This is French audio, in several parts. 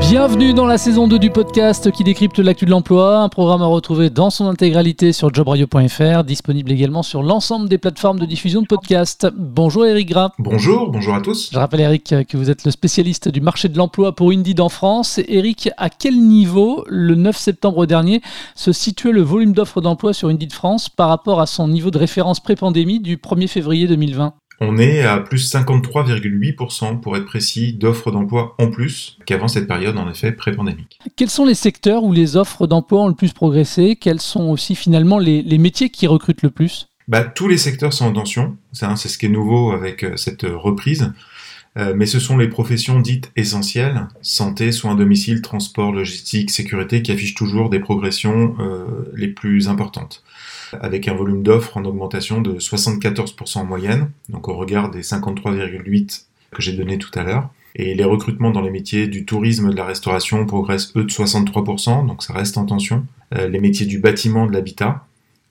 Bienvenue dans la saison 2 du podcast qui décrypte l'actu de l'emploi, un programme à retrouver dans son intégralité sur jobradio.fr, disponible également sur l'ensemble des plateformes de diffusion de podcasts. Bonjour Eric Gras. Bonjour, bonjour à tous. Je rappelle Eric que vous êtes le spécialiste du marché de l'emploi pour Indeed en France. Eric, à quel niveau, le 9 septembre dernier, se situait le volume d'offres d'emploi sur Indeed France par rapport à son niveau de référence pré-pandémie du 1er février 2020 on est à plus 53,8% pour être précis d'offres d'emploi en plus qu'avant cette période en effet pré-pandémique. Quels sont les secteurs où les offres d'emploi ont le plus progressé? Quels sont aussi finalement les, métiers qui recrutent le plus? Bah, Tous les secteurs sont en tension, c'est ce qui est nouveau avec euh, cette reprise. Euh, mais ce sont les professions dites essentielles, santé, soins à domicile, transport, logistique, sécurité, qui affichent toujours des progressions euh, les plus importantes, avec un volume d'offres en augmentation de 74% en moyenne, donc au regard des 53,8 que j'ai donné tout à l'heure. Et les recrutements dans les métiers du tourisme et de la restauration progressent eux de 63%, donc ça reste en tension. Euh, les métiers du bâtiment, de l'habitat,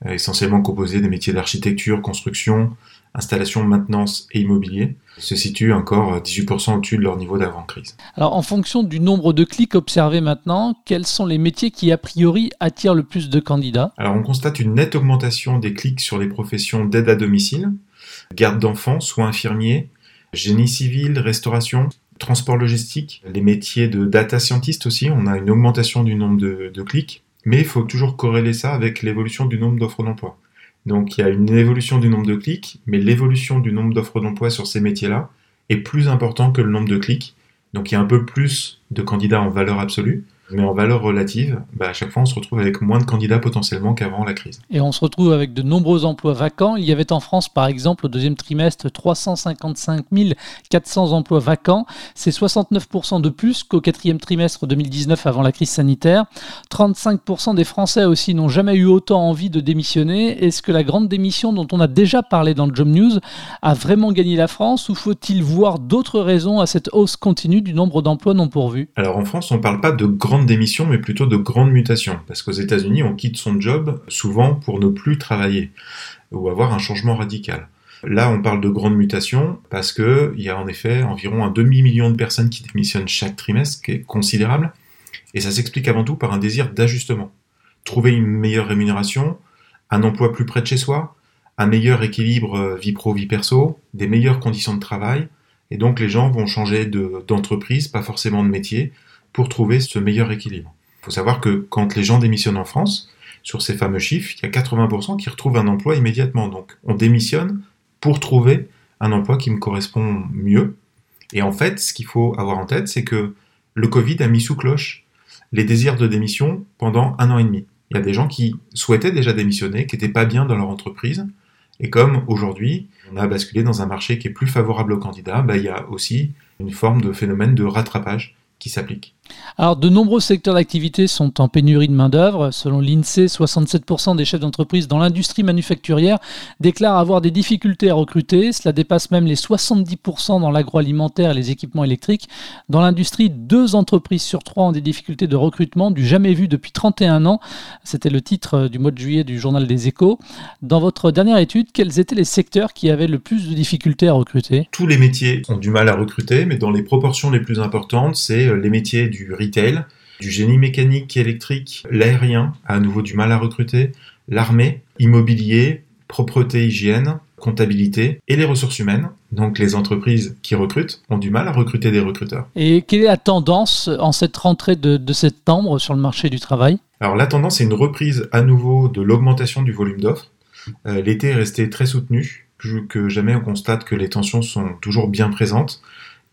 essentiellement composés des métiers d'architecture, construction, installation, maintenance et immobilier, se situent encore 18% au-dessus de leur niveau d'avant-crise. Alors en fonction du nombre de clics observés maintenant, quels sont les métiers qui a priori attirent le plus de candidats? Alors on constate une nette augmentation des clics sur les professions d'aide à domicile, garde d'enfants, soins infirmiers, génie civil, restauration, transport logistique, les métiers de data scientist aussi, on a une augmentation du nombre de, de clics, mais il faut toujours corréler ça avec l'évolution du nombre d'offres d'emploi. Donc il y a une évolution du nombre de clics, mais l'évolution du nombre d'offres d'emploi sur ces métiers-là est plus important que le nombre de clics. Donc il y a un peu plus de candidats en valeur absolue, mais en valeur relative, bah, à chaque fois on se retrouve avec moins de candidats potentiellement qu'avant la crise. Et on se retrouve avec de nombreux emplois vacants. Il y avait en France par exemple au deuxième trimestre 355 400 emplois vacants. C'est 69% de plus qu'au quatrième trimestre 2019 avant la crise sanitaire. 35% des Français aussi n'ont jamais eu autant envie de démissionner. Est-ce que la grande démission dont on a déjà parlé dans le Job News a vraiment gagné la France ou faut-il voir d'autres raisons à cette hausse continue du nombre d'emplois non pourvus? Alors en France on ne parle pas de grande démission, mais plutôt de grandes mutations. Parce qu'aux États-Unis, on quitte son job souvent pour ne plus travailler ou avoir un changement radical. Là, on parle de grandes mutations parce qu'il y a en effet environ un demi-million de personnes qui démissionnent chaque trimestre, qui est considérable. Et ça s'explique avant tout par un désir d'ajustement. Trouver une meilleure rémunération, un emploi plus près de chez soi, un meilleur équilibre euh, vie pro-vie perso, des meilleures conditions de travail. Et donc les gens vont changer d'entreprise, pas forcément de métier, pour trouver ce meilleur équilibre. Il faut savoir que quand les gens démissionnent en France, sur ces fameux chiffres, il y a 80% qui retrouvent un emploi immédiatement. Donc on démissionne pour trouver un emploi qui me correspond mieux. Et en fait, ce qu'il faut avoir en tête, c'est que le Covid a mis sous cloche les désirs de démission pendant un an et demi. Il y a des gens qui souhaitaient déjà démissionner, qui n'étaient pas bien dans leur entreprise. Et comme aujourd'hui, on a basculé dans un marché qui est plus favorable aux candidats, bah, il y a aussi une forme de phénomène de rattrapage qui s'applique. Alors, de nombreux secteurs d'activité sont en pénurie de main-d'œuvre. Selon l'INSEE, 67% des chefs d'entreprise dans l'industrie manufacturière déclarent avoir des difficultés à recruter. Cela dépasse même les 70% dans l'agroalimentaire et les équipements électriques. Dans l'industrie, deux entreprises sur trois ont des difficultés de recrutement du jamais vu depuis 31 ans. C'était le titre du mois de juillet du journal des Échos. Dans votre dernière étude, quels étaient les secteurs qui avaient le plus de difficultés à recruter? Tous les métiers ont du mal à recruter, mais dans les proportions les plus importantes, c'est les métiers du retail, du génie mécanique électrique, l'aérien a à nouveau du mal à recruter, l'armée, immobilier, propreté, hygiène, comptabilité et les ressources humaines. Donc les entreprises qui recrutent ont du mal à recruter des recruteurs. Et quelle est la tendance en cette rentrée de, septembre sur le marché du travail? Alors la tendance est une reprise à nouveau de l'augmentation du volume d'offres. Euh, l'été est resté très soutenu. Plus que jamais, on constate que les tensions sont toujours bien présentes.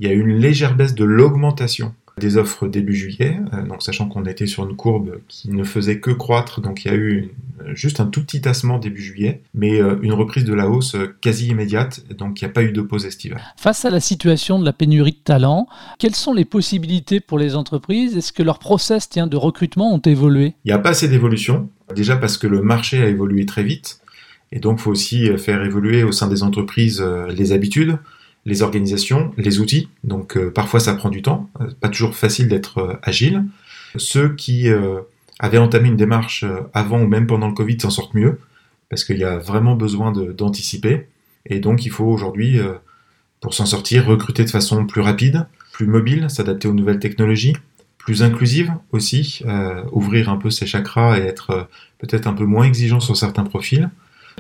Il y a une légère baisse de l'augmentation des offres début juillet, euh, donc sachant qu'on était sur une courbe qui ne faisait que croître, donc il y a eu juste un tout petit tassement début juillet, mais euh, une reprise de la hausse quasi immédiate, donc il n'y a pas eu de pause estivale. Face à la situation de la pénurie de talents, quelles sont les possibilités pour les entreprises? Est-ce que leurs process tiens, de recrutement ont évolué? Il n'y a pas assez d'évolution, déjà parce que le marché a évolué très vite, et donc il faut aussi faire évoluer au sein des entreprises euh, les habitudes, les organisations, les outils. Donc euh, parfois ça prend du temps, euh, pas toujours facile d'être euh, agile. Ceux qui avaient entamé une démarche avant ou même pendant le Covid s'en sortent mieux, parce qu'il y a vraiment besoin d'anticiper. Et donc il faut aujourd'hui, pour s'en sortir, recruter de façon plus rapide, plus mobile, s'adapter aux nouvelles technologies, plus inclusive aussi, ouvrir un peu ses chakras et être peut-être un peu moins exigeant sur certains profils.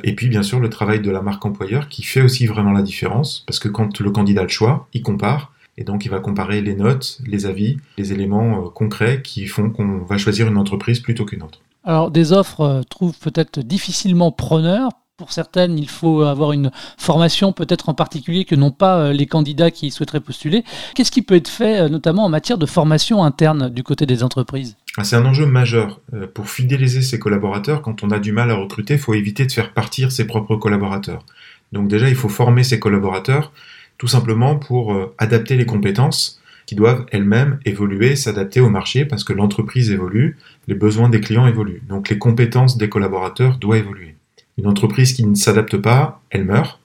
Et puis bien sûr le travail de la marque employeur qui fait aussi vraiment la différence, parce que quand le candidat a le choix, il compare, et donc il va comparer les notes, les avis, les éléments euh, concrets qui font qu'on va choisir une entreprise plutôt qu'une autre. Alors des offres euh, trouvent peut-être difficilement preneurs pour certaines, il faut avoir une formation peut-être en particulier que n'ont pas euh, les candidats qui souhaiteraient postuler. Qu'est-ce qui peut être fait notamment en matière de formation interne du côté des entreprises? C'est un enjeu majeur. Euh, pour fidéliser ses collaborateurs, quand on a du mal à recruter, il faut éviter de faire partir ses propres collaborateurs. Donc déjà, il faut former ses collaborateurs, tout simplement pour euh, adapter les compétences qui doivent elles-mêmes évoluer, s'adapter au marché, parce que l'entreprise évolue, les besoins des clients évoluent. Donc les compétences des collaborateurs doivent évoluer. Une entreprise qui ne s'adapte pas, elle meurt,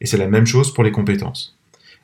et c'est la même chose pour les compétences.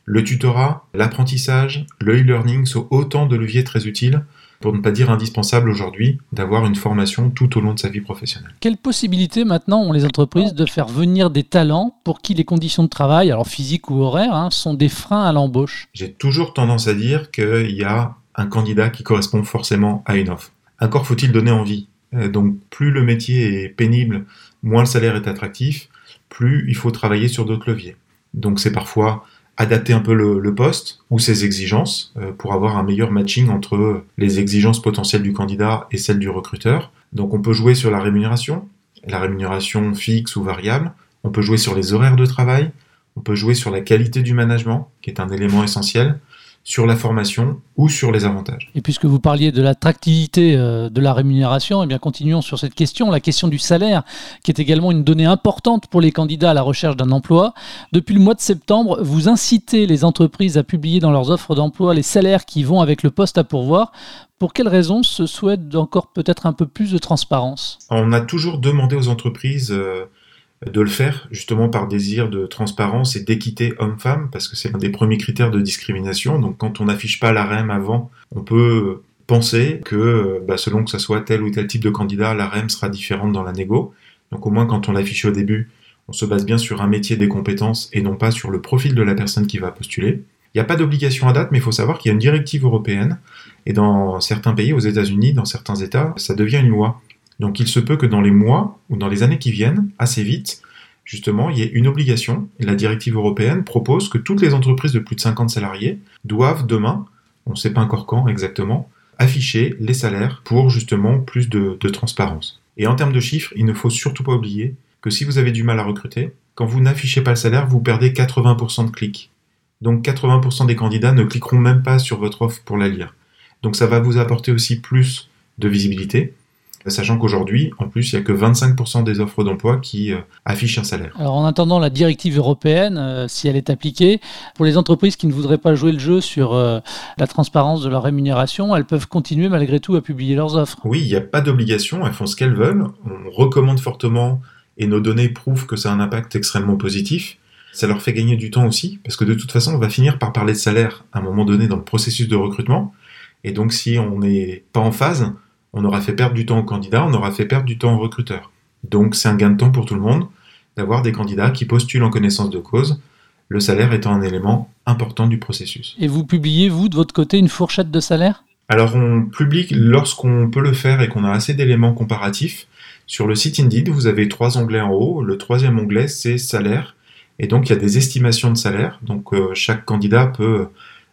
Le tutorat, l'apprentissage, le e-learning sont autant de leviers très utiles pour ne pas dire indispensable aujourd'hui, d'avoir une formation tout au long de sa vie professionnelle. Quelles possibilités maintenant ont les entreprises de faire venir des talents pour qui les conditions de travail, alors physiques ou horaires, hein, sont des freins à l'embauche? J'ai toujours tendance à dire qu'il y a un candidat qui correspond forcément à une offre. Encore faut-il donner envie. Euh, donc plus le métier est pénible, moins le salaire est attractif, plus il faut travailler sur d'autres leviers. Donc c'est parfois adapter un peu le, poste ou ses exigences euh, pour avoir un meilleur matching entre les exigences potentielles du candidat et celles du recruteur. Donc on peut jouer sur la rémunération, la rémunération fixe ou variable, on peut jouer sur les horaires de travail, on peut jouer sur la qualité du management, qui est un élément essentiel, sur la formation ou sur les avantages. Et puisque vous parliez de l'attractivité euh, de la rémunération, eh bien continuons sur cette question, la question du salaire, qui est également une donnée importante pour les candidats à la recherche d'un emploi. Depuis le mois de septembre, vous incitez les entreprises à publier dans leurs offres d'emploi les salaires qui vont avec le poste à pourvoir. Pour quelles raisons se souhaite encore peut-être un peu plus de transparence? On a toujours demandé aux entreprises... Euh, de le faire justement par désir de transparence et d'équité homme-femme, parce que c'est un des premiers critères de discrimination. Donc quand on n'affiche pas la REM avant, on peut penser que bah, selon que ce soit tel ou tel type de candidat, la REM sera différente dans la négo. Donc au moins quand on l'affiche au début, on se base bien sur un métier des compétences et non pas sur le profil de la personne qui va postuler. Il n'y a pas d'obligation à date, mais il faut savoir qu'il y a une directive européenne, et dans certains pays, aux États-Unis, dans certains États, ça devient une loi. Donc il se peut que dans les mois ou dans les années qui viennent, assez vite, justement, il y ait une obligation. La directive européenne propose que toutes les entreprises de plus de 50 salariés doivent demain, on ne sait pas encore quand exactement, afficher les salaires pour justement plus de, de transparence. Et en termes de chiffres, il ne faut surtout pas oublier que si vous avez du mal à recruter, quand vous n'affichez pas le salaire, vous perdez 80% de clics. Donc 80% des candidats ne cliqueront même pas sur votre offre pour la lire. Donc ça va vous apporter aussi plus de visibilité, sachant qu'aujourd'hui, en plus, il n'y a que 25% des offres d'emploi qui euh, affichent un salaire. Alors en attendant la directive européenne, euh, si elle est appliquée, pour les entreprises qui ne voudraient pas jouer le jeu sur euh, la transparence de leur rémunération, elles peuvent continuer malgré tout à publier leurs offres. Oui, il n'y a pas d'obligation, elles font ce qu'elles veulent. On recommande fortement, et nos données prouvent que ça a un impact extrêmement positif. Ça leur fait gagner du temps aussi, parce que de toute façon, on va finir par parler de salaire à un moment donné dans le processus de recrutement. Et donc si on n'est pas en phase, on aura fait perdre du temps aux candidats, on aura fait perdre du temps aux recruteurs. Donc c'est un gain de temps pour tout le monde d'avoir des candidats qui postulent en connaissance de cause, le salaire étant un élément important du processus. Et vous publiez, vous, de votre côté, une fourchette de salaire? Alors on publie lorsqu'on peut le faire et qu'on a assez d'éléments comparatifs. Sur le site Indeed, vous avez trois onglets en haut. Le troisième onglet, c'est salaire. Et donc il y a des estimations de salaire. Donc euh, chaque candidat peut,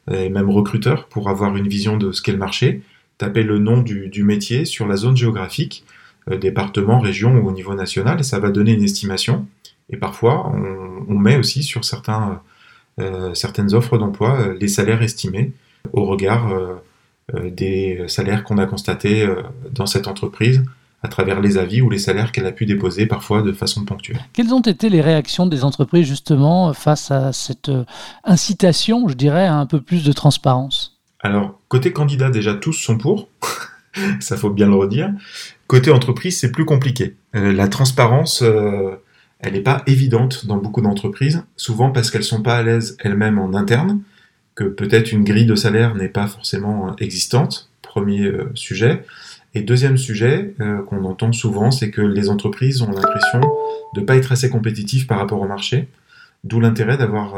euh, et même recruteur, pour avoir une vision de ce qu'est le marché, taper le nom du, métier sur la zone géographique, euh, département, région ou au niveau national, et ça va donner une estimation. Et parfois, on, met aussi sur certains, euh, certaines offres d'emploi euh, les salaires estimés au regard des salaires qu'on a constatés dans cette entreprise à travers les avis ou les salaires qu'elle a pu déposer parfois de façon ponctuelle. Quelles ont été les réactions des entreprises justement face à cette incitation, je dirais, à un peu plus de transparence? Alors, côté candidat, déjà, tous sont pour. ça faut bien le redire. Côté entreprise, c'est plus compliqué. Euh, la transparence, euh, elle n'est pas évidente dans beaucoup d'entreprises, souvent parce qu'elles sont pas à l'aise elles-mêmes en interne, que peut-être une grille de salaire n'est pas forcément existante, premier euh, sujet. Et deuxième sujet qu'on entend souvent, c'est que les entreprises ont l'impression de ne pas être assez compétitifs par rapport au marché, D'où l'intérêt d'avoir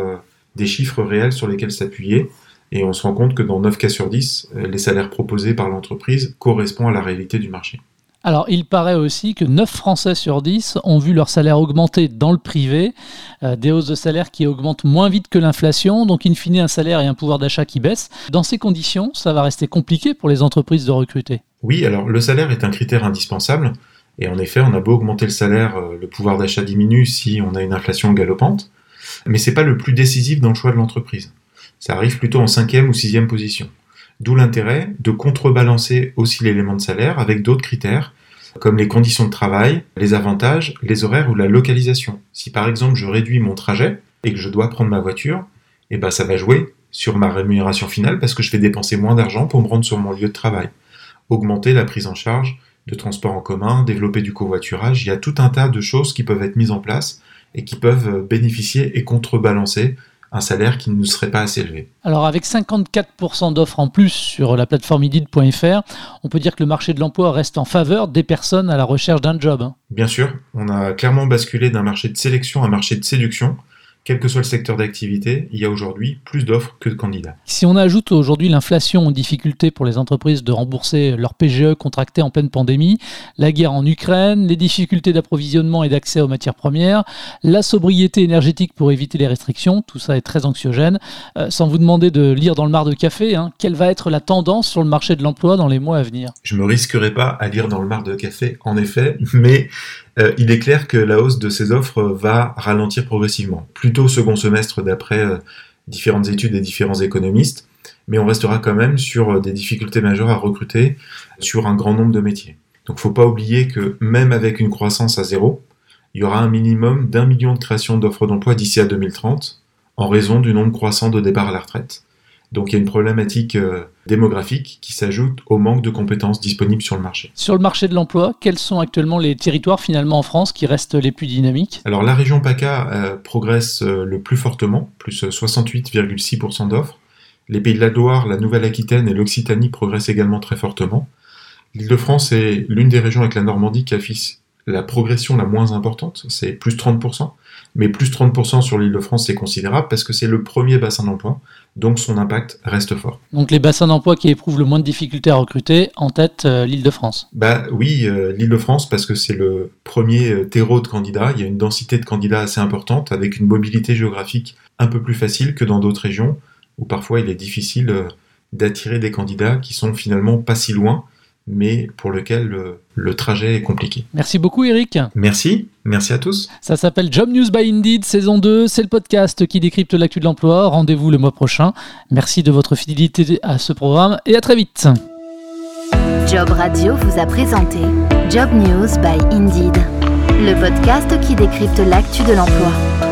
des chiffres réels sur lesquels s'appuyer. Et on se rend compte que dans 9 cas sur 10, les salaires proposés par l'entreprise correspondent à la réalité du marché. Alors, il paraît aussi que 9 Français sur 10 ont vu leur salaire augmenter dans le privé, euh, des hausses de salaire qui augmentent moins vite que l'inflation, donc in fine un salaire et un pouvoir d'achat qui baissent. Dans ces conditions, ça va rester compliqué pour les entreprises de recruter. Oui, alors le salaire est un critère indispensable, et en effet, on a beau augmenter le salaire, euh, le pouvoir d'achat diminue si on a une inflation galopante, mais c'est pas le plus décisif dans le choix de l'entreprise. Ça arrive plutôt en cinquième ou sixième position. D'où l'intérêt de contrebalancer aussi l'élément de salaire avec d'autres critères, comme les conditions de travail, les avantages, les horaires ou la localisation. Si par exemple je réduis mon trajet et que je dois prendre ma voiture, eh ben ça va jouer sur ma rémunération finale parce que je vais dépenser moins d'argent pour me rendre sur mon lieu de travail. Augmenter la prise en charge de transport en commun, développer du covoiturage, il y a tout un tas de choses qui peuvent être mises en place et qui peuvent bénéficier et contrebalancer un salaire qui ne serait pas assez élevé. Alors avec 54% d'offres en plus sur la plateforme idid.fr, on peut dire que le marché de l'emploi reste en faveur des personnes à la recherche d'un job. Hein. Bien sûr, on a clairement basculé d'un marché de sélection à un marché de séduction quel que soit le secteur d'activité, il y a aujourd'hui plus d'offres que de candidats. Si on ajoute aujourd'hui l'inflation aux difficultés pour les entreprises de rembourser leur PGE contracté en pleine pandémie, la guerre en Ukraine, les difficultés d'approvisionnement et d'accès aux matières premières, la sobriété énergétique pour éviter les restrictions, tout ça est très anxiogène. Euh, sans vous demander de lire dans le mar de café, hein, quelle va être la tendance sur le marché de l'emploi dans les mois à venir? Je me risquerai pas à lire dans le mar de café, en effet, mais euh, il est clair que la hausse de ces offres va ralentir progressivement, plutôt au second semestre d'après euh, différentes études et différents économistes, mais on restera quand même sur euh, des difficultés majeures à recruter sur un grand nombre de métiers. Donc faut pas oublier que même avec une croissance à zéro, il y aura un minimum d'un million de créations d'offres d'emploi d'ici à 2030 en raison du nombre croissant de départs à la retraite. Donc il y a une problématique euh, démographique qui s'ajoute au manque de compétences disponibles sur le marché. Sur le marché de l'emploi, quels sont actuellement les territoires finalement en France qui restent les plus dynamiques? Alors la région PACA euh, progresse euh, le plus fortement, plus 68,6% d'offres. Les Pays de la Loire, la Nouvelle-Aquitaine et l'Occitanie progressent également très fortement. L'Île-de-France est l'une des régions avec la Normandie qui affiche la progression la moins importante, c'est plus 30%, mais plus 30% sur l'île de France, c'est considérable parce que c'est le premier bassin d'emploi, donc son impact reste fort. Donc les bassins d'emploi qui éprouvent le moins de difficultés à recruter, en tête euh, l'île de France. Bah oui, euh, l'île de France parce que c'est le premier euh, terreau de candidats, il y a une densité de candidats assez importante avec une mobilité géographique un peu plus facile que dans d'autres régions où parfois il est difficile d'attirer des candidats qui sont finalement pas si loin mais pour lequel le, trajet est compliqué. Merci beaucoup Eric. Merci, merci à tous. Ça s'appelle Job News by Indeed, saison 2, c'est le podcast qui décrypte l'actu de l'emploi. Rendez-vous le mois prochain. Merci de votre fidélité à ce programme et à très vite. Job Radio vous a présenté Job News by Indeed, le podcast qui décrypte l'actu de l'emploi.